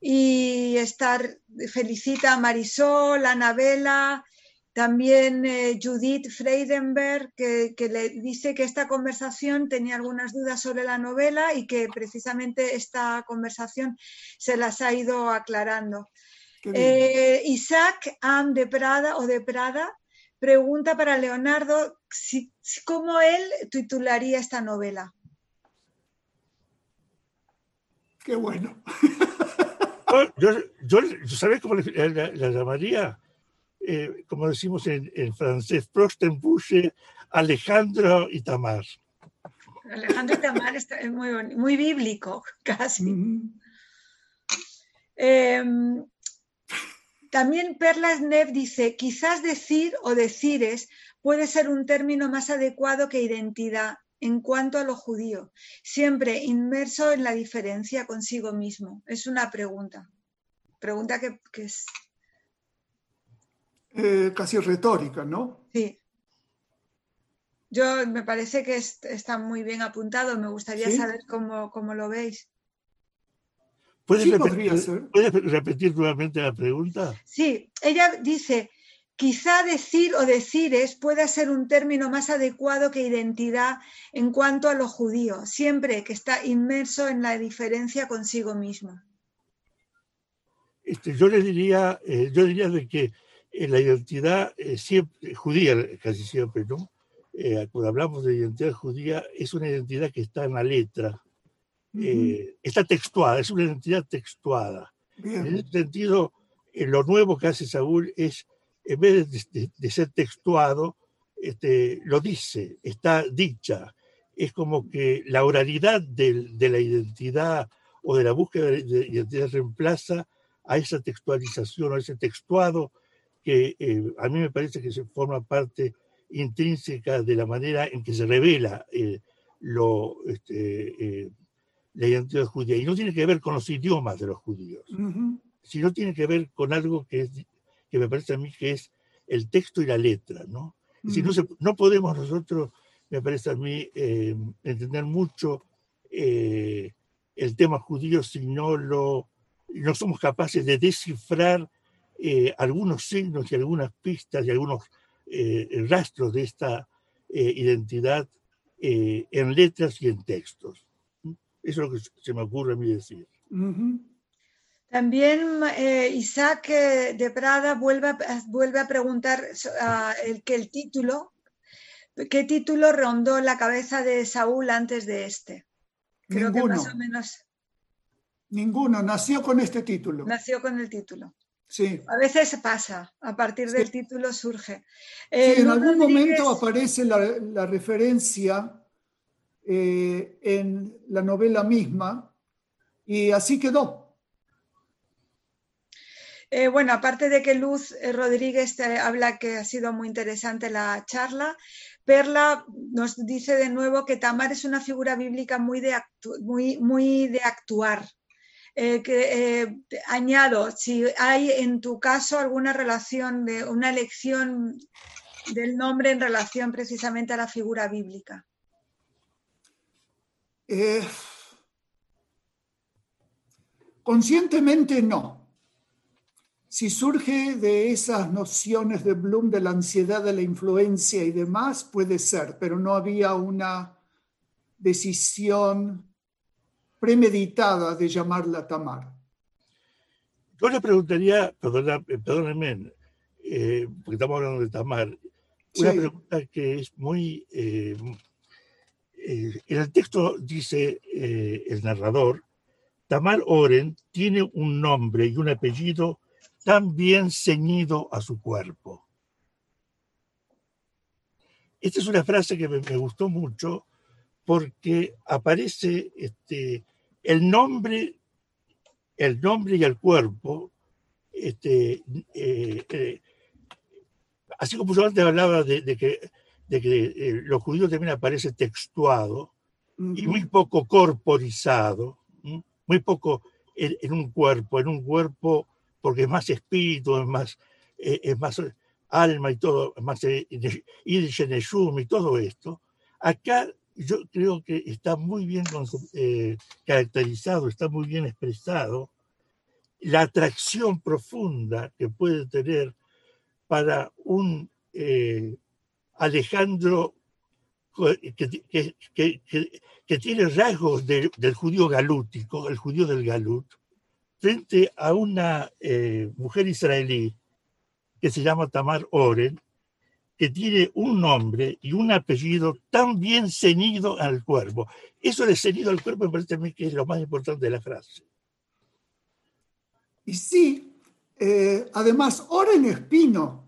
y estar, felicita a Marisol, a Anabela, también eh, Judith Freidenberg, que, le dice que esta conversación tenía algunas dudas sobre la novela y que precisamente esta conversación se las ha ido aclarando. Eh, Isaac Am de Prada o de Prada pregunta para Leonardo cómo él titularía esta novela. Qué bueno. <laughs> yo, yo, ¿sabes cómo la llamaría? Eh, como decimos en, francés, Prostenbusche, Alejandro y Tamar. Alejandro y Tamar es muy, muy bíblico, <laughs> casi. Em, también Perla Snev dice, quizás decir o decires puede ser un término más adecuado que identidad en cuanto a lo judío, siempre inmerso en la diferencia consigo mismo. Es una pregunta. Pregunta que es eh, casi retórica, ¿no? Sí. Yo me parece que está muy bien apuntado, me gustaría saber cómo, lo veis. ¿Puedes, repetir, ¿Puedes repetir nuevamente la pregunta? Sí, ella dice, quizá decir o decires pueda ser un término más adecuado que identidad en cuanto a lo judío, siempre que está inmerso en la diferencia consigo mismo. Este, yo le diría, eh, yo diría de que la identidad eh, siempre, judía, casi siempre, ¿no? Eh, cuando hablamos de identidad judía, es una identidad que está en la letra, eh, está textuada, es una identidad textuada. En ese sentido, lo nuevo que hace Saúl es, en vez de, ser textuado, este, lo dice, está dicha. Es como que la oralidad de, de la identidad o de la búsqueda de identidad reemplaza a esa textualización, a ese textuado que eh, a mí me parece que se forma parte intrínseca de la manera en que se revela eh, lo, este, eh, la identidad judía. Y no tiene que ver con los idiomas de los judíos, sino tiene que ver con algo que, que me parece a mí que es el texto y la letra. ¿no? si no, no podemos nosotros, me parece a mí, entender mucho el tema judío si no, lo, no somos capaces de descifrar eh, algunos signos y algunas pistas y algunos eh, rastros de esta eh, identidad en letras y en textos. Eso es lo que se me ocurre a mí decir. También Isaac de Prada vuelve a, vuelve a preguntar el, que el título, ¿qué título rondó la cabeza de Saúl antes de este? Creo que más o menos. Ninguno, nació con este título. Nació con el título. Sí. A veces pasa, a partir del título surge. en algún momento aparece la, referencia eh, en la novela misma y así quedó. Eh, bueno, aparte de que Luz eh, Rodríguez habla que ha sido muy interesante la charla, Perla nos dice de nuevo que Tamar es una figura bíblica muy de, muy, muy de actuar, que, añado, si hay en tu caso alguna relación de una elección del nombre en relación precisamente a la figura bíblica. Eh, conscientemente no. Si surge de esas nociones de Bloom, de la ansiedad, de la influencia y demás, puede ser, pero no había una decisión premeditada de llamarla Tamar. Yo le preguntaría, perdónenme, eh, porque estamos hablando de Tamar, una pregunta que es muy... Eh, eh, en el texto dice el narrador, Tamar Oren tiene un nombre y un apellido tan bien ceñido a su cuerpo. Esta es una frase que me, gustó mucho porque aparece este, el nombre, el nombre y el cuerpo, este, eh, eh, así como yo antes hablaba de, que, de que eh, los judíos también aparece textuado y muy poco corporizado, muy poco en, un cuerpo, en un cuerpo porque es más espíritu, es más, eh, es más alma y todo, más y todo esto. Acá yo creo que está muy bien eh, caracterizado, está muy bien expresado la atracción profunda que puede tener para un eh, Alejandro que, que, tiene rasgos del judío galútico, el judío del Galut, frente a una eh, mujer israelí que se llama Tamar Oren, que tiene un nombre y un apellido tan bien ceñido al cuerpo. Eso de ceñido al cuerpo me parece a mí que es lo más importante de la frase. Y sí, eh, además, Oren Espino.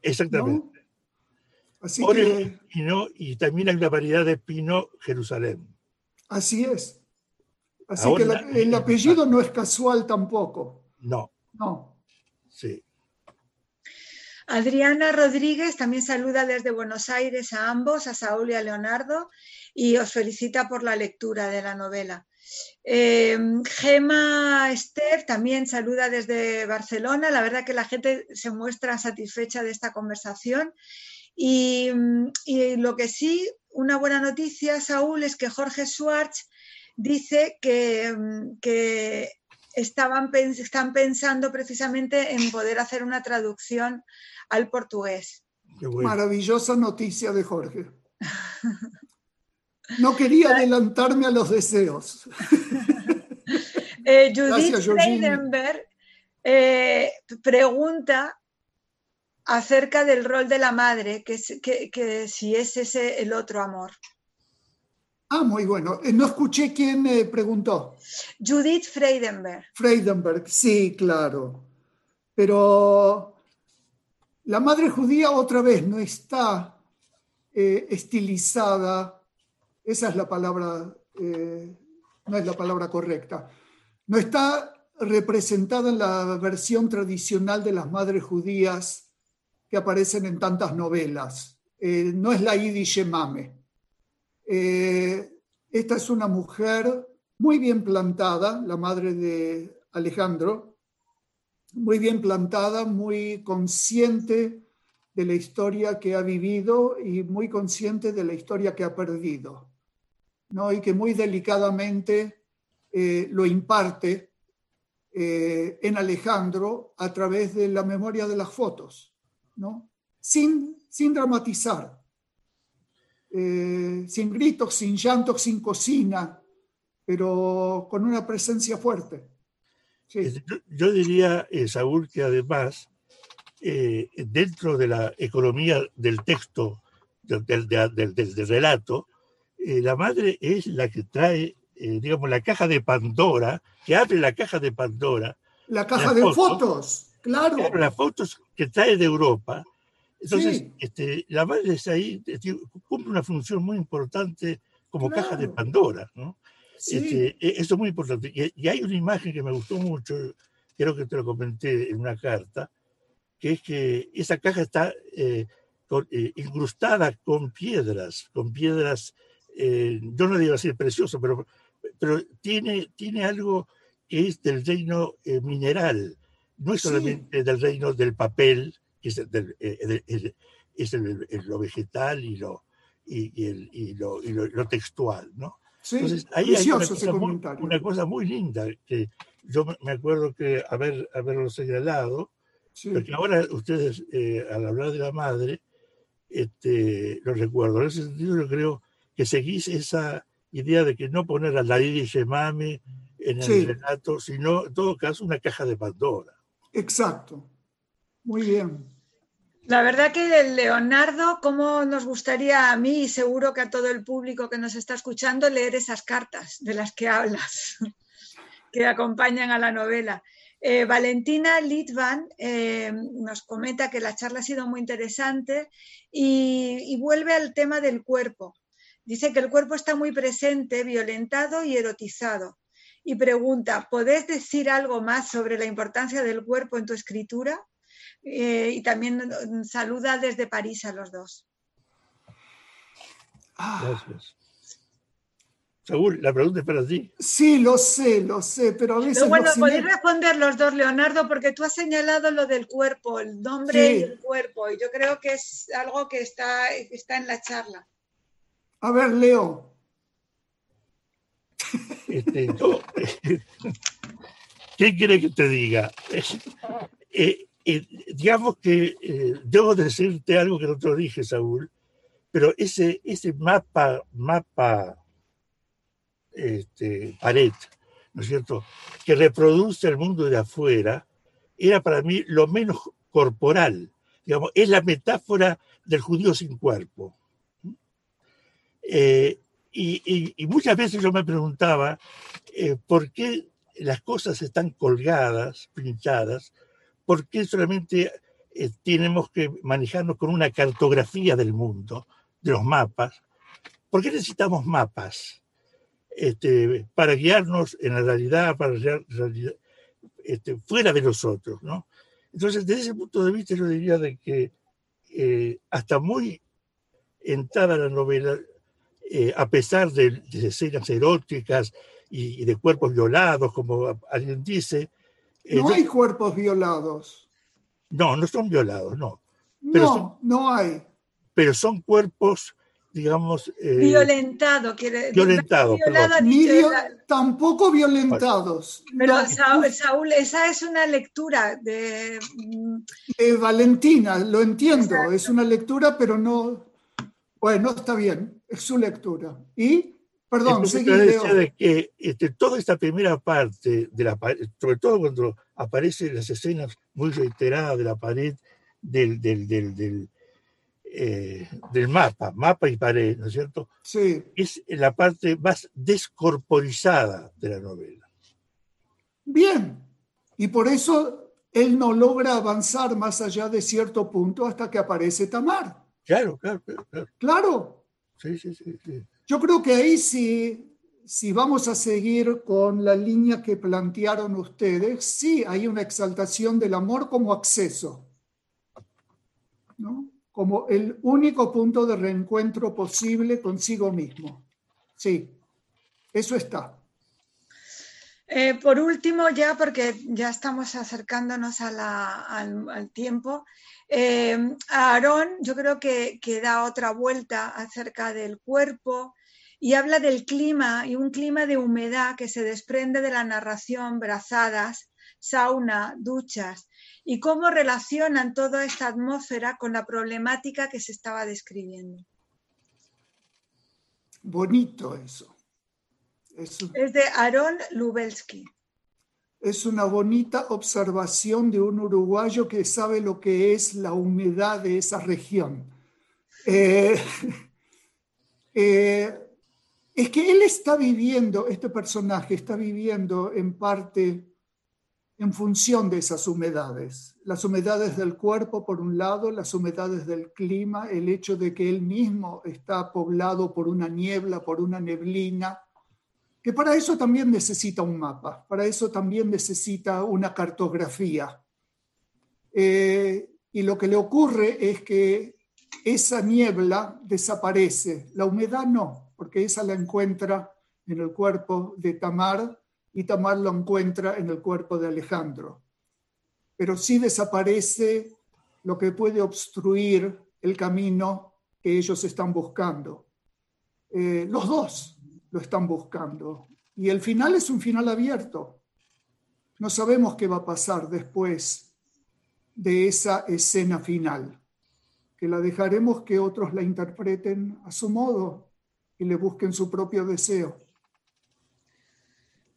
Exactamente. Así que, y también hay una variedad de Espino Jerusalén. Así es. Así que el apellido no es casual tampoco. No. No. Sí. Adriana Rodríguez también saluda desde Buenos Aires a ambos, a Saúl y a Leonardo, y os felicita por la lectura de la novela. Eh, Gema Esther también saluda desde Barcelona. La verdad que la gente se muestra satisfecha de esta conversación. Y, lo que sí, una buena noticia, Saúl, es que Jorge Schwartz dice que, que estaban, están pensando precisamente en poder hacer una traducción al portugués. Maravillosa noticia de Jorge. No quería <laughs> adelantarme a los deseos. <laughs> Eh, Judith Freidenberg eh, pregunta acerca del rol de la madre, que, que, si es ese el otro amor. Ah, muy bueno. Eh, no escuché quién me preguntó. Judith Freidenberg. Freidenberg, sí, claro. Pero la madre judía otra vez no está estilizada esa es la palabra, eh, no es la palabra correcta. No está representada en la versión tradicional de las madres judías que aparecen en tantas novelas. Eh, no es la Yiddish Mame. Eh, esta es una mujer muy bien plantada, la madre de Alejandro, muy bien plantada, muy consciente de la historia que ha vivido y muy consciente de la historia que ha perdido y que muy delicadamente eh, lo imparte en Alejandro a través de la memoria de las fotos, ¿no? sin, sin dramatizar, eh, sin gritos, sin llantos, sin cocina, pero con una presencia fuerte. Yo, diría, Saúl, que además, dentro de la economía del texto, del, del relato, eh, la madre es la que trae, eh, digamos, la caja de Pandora, que abre la caja de Pandora. La caja de fotos, claro. Las fotos que trae de Europa. Entonces, este, la madre es ahí, cumple una función muy importante como caja de Pandora, ¿no? Este, e, eso es muy importante. Y, hay una imagen que me gustó mucho, creo que te lo comenté en una carta, que es que esa caja está eh, incrustada con piedras, con piedras eh, yo no digo así precioso, pero, pero tiene, tiene algo que es del reino eh, mineral, no es solamente del reino del papel, que es, eh, es lo vegetal y lo, y, el, y, lo, y lo, textual, ¿no? Entonces, ahí hay una cosa, muy, una cosa, muy, linda que yo me acuerdo que haber, haberlo señalado, porque ahora ustedes, al hablar de la madre, este, lo recuerdo. En ese sentido, yo creo que seguís esa idea de que no poner a la y Shemame en el relato, sino en todo caso una caja de Pandora. Exacto. Muy bien. La verdad que Leonardo, cómo nos gustaría a mí y seguro que a todo el público que nos está escuchando leer esas cartas de las que hablas, <laughs> que acompañan a la novela. Eh, Valentina Litvan eh, nos comenta que la charla ha sido muy interesante y vuelve al tema del cuerpo. Dice que el cuerpo está muy presente, violentado y erotizado. Y pregunta, ¿podés decir algo más sobre la importancia del cuerpo en tu escritura? Eh, y también saluda desde París a los dos. Gracias. Saúl, la pregunta es para ti. Sí, lo sé, lo sé, pero a veces... bueno, podéis responder los dos, Leonardo, porque tú has señalado lo del cuerpo, el nombre y el cuerpo, y yo creo que es algo que está, está en la charla. A ver, Leo. Este, <laughs> ¿Qué quiere que te diga? <laughs> Eh, eh, digamos que eh, debo decirte algo que no te lo dije, Saúl, pero ese, ese mapa, mapa este, pared, ¿no es cierto?, que reproduce el mundo de afuera, era para mí lo menos corporal. Digamos, es la metáfora del judío sin cuerpo. Eh, y, muchas veces yo me preguntaba eh, por qué las cosas están colgadas, pinchadas, por qué solamente eh, tenemos que manejarnos con una cartografía del mundo, de los mapas. ¿Por qué necesitamos mapas? Este, para guiarnos en la realidad, para realidad, este, fuera de nosotros, ¿no? Entonces, desde ese punto de vista, yo diría de que eh, hasta muy entrada la novela, eh, a pesar de, escenas eróticas y, de cuerpos violados, como alguien dice. Eh, no hay cuerpos violados. No, no son violados, no. no, no hay. Pero son cuerpos digamos... Eh, violentado, quiere Violentado, tampoco violentados. Pero Saúl, esa es una lectura de... de... Valentina, lo entiendo, es una lectura, pero no... Bueno, está bien, su lectura. Y, perdón, seguí, de que este, toda esta primera parte, de la, sobre todo cuando aparecen las escenas muy reiteradas de la pared del, del, del eh, del mapa, mapa y pared, ¿no es cierto? Sí. Es la parte más descorporizada de la novela. Bien, y por eso él no logra avanzar más allá de cierto punto hasta que aparece Tamar. Claro, claro, claro. Claro. Yo creo que ahí sí, si vamos a seguir con la línea que plantearon ustedes, sí hay una exaltación del amor como acceso. ¿no? como el único punto de reencuentro posible consigo mismo. Sí, eso está. Eh, por último, ya porque ya estamos acercándonos al, tiempo, eh, Aarón yo creo que, que, da otra vuelta acerca del cuerpo y habla del clima y un clima de humedad que se desprende de la narración, brazadas, sauna, duchas, y cómo relacionan toda esta atmósfera con la problemática que se estaba describiendo. Bonito eso. Es, de Aaron Lubelsky. Es una bonita observación de un uruguayo que sabe lo que es la humedad de esa región. Eh, <laughs> eh, es que él está viviendo, este personaje está viviendo en parte en función de esas humedades. Las humedades del cuerpo, por un lado, las humedades del clima, el hecho de que él mismo está poblado por una niebla, por una neblina, que para eso también necesita un mapa, para eso también necesita una cartografía. Eh, y lo que le ocurre es que esa niebla desaparece, la humedad no, porque esa la encuentra en el cuerpo de Tamar y Tamar lo encuentra en el cuerpo de Alejandro. Pero sí desaparece lo que puede obstruir el camino que ellos están buscando. Eh, los dos lo están buscando. Y el final es un final abierto. No sabemos qué va a pasar después de esa escena final, que la dejaremos que otros la interpreten a su modo y le busquen su propio deseo.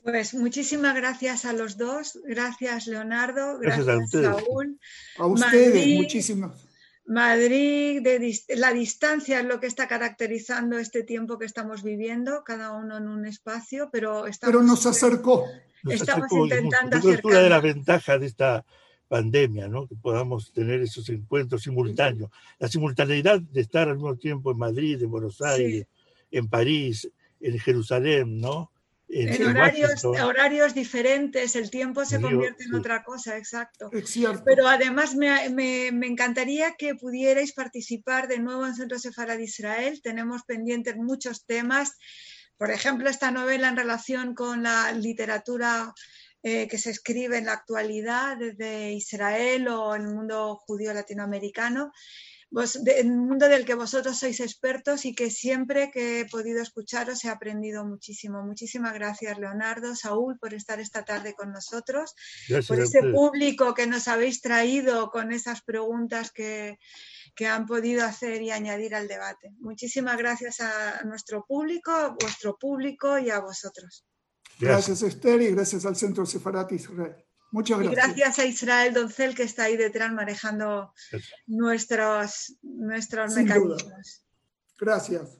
Pues muchísimas gracias a los dos. Gracias, Leonardo. Gracias, a Saúl. A ustedes, muchísimas. Madrid, de, la distancia es lo que está caracterizando este tiempo que estamos viviendo, cada uno en un espacio, pero estamos, pero nos acercó. estamos intentando acercar. Es una de las ventajas de esta pandemia, ¿no? que podamos tener esos encuentros simultáneos. La simultaneidad de estar al mismo tiempo en Madrid, en Buenos Aires, en París, en Jerusalén, ¿no? En horarios, horarios, diferentes, el tiempo se convierte en otra cosa, exacto. Pero además me, me, me, encantaría que pudierais participar de nuevo en Centro Sefara de Israel. Tenemos pendientes muchos temas. por ejemplo, esta novela en relación con la literatura eh, que se escribe en la actualidad desde Israel o el mundo judío latinoamericano, el mundo del que vosotros sois expertos y que siempre que he podido escucharos he aprendido muchísimo. Muchísimas gracias, Leonardo, Saúl, por estar esta tarde con nosotros, por ese público que nos habéis traído con esas preguntas que, que han podido hacer y añadir al debate. Muchísimas gracias a nuestro público, a vuestro público y a vosotros. Gracias, Esther, y gracias al Centro Sefarat Israel. Muchas gracias. Y gracias a Israel Doncel, que está ahí detrás manejando nuestros, nuestros mecanismos. Gracias.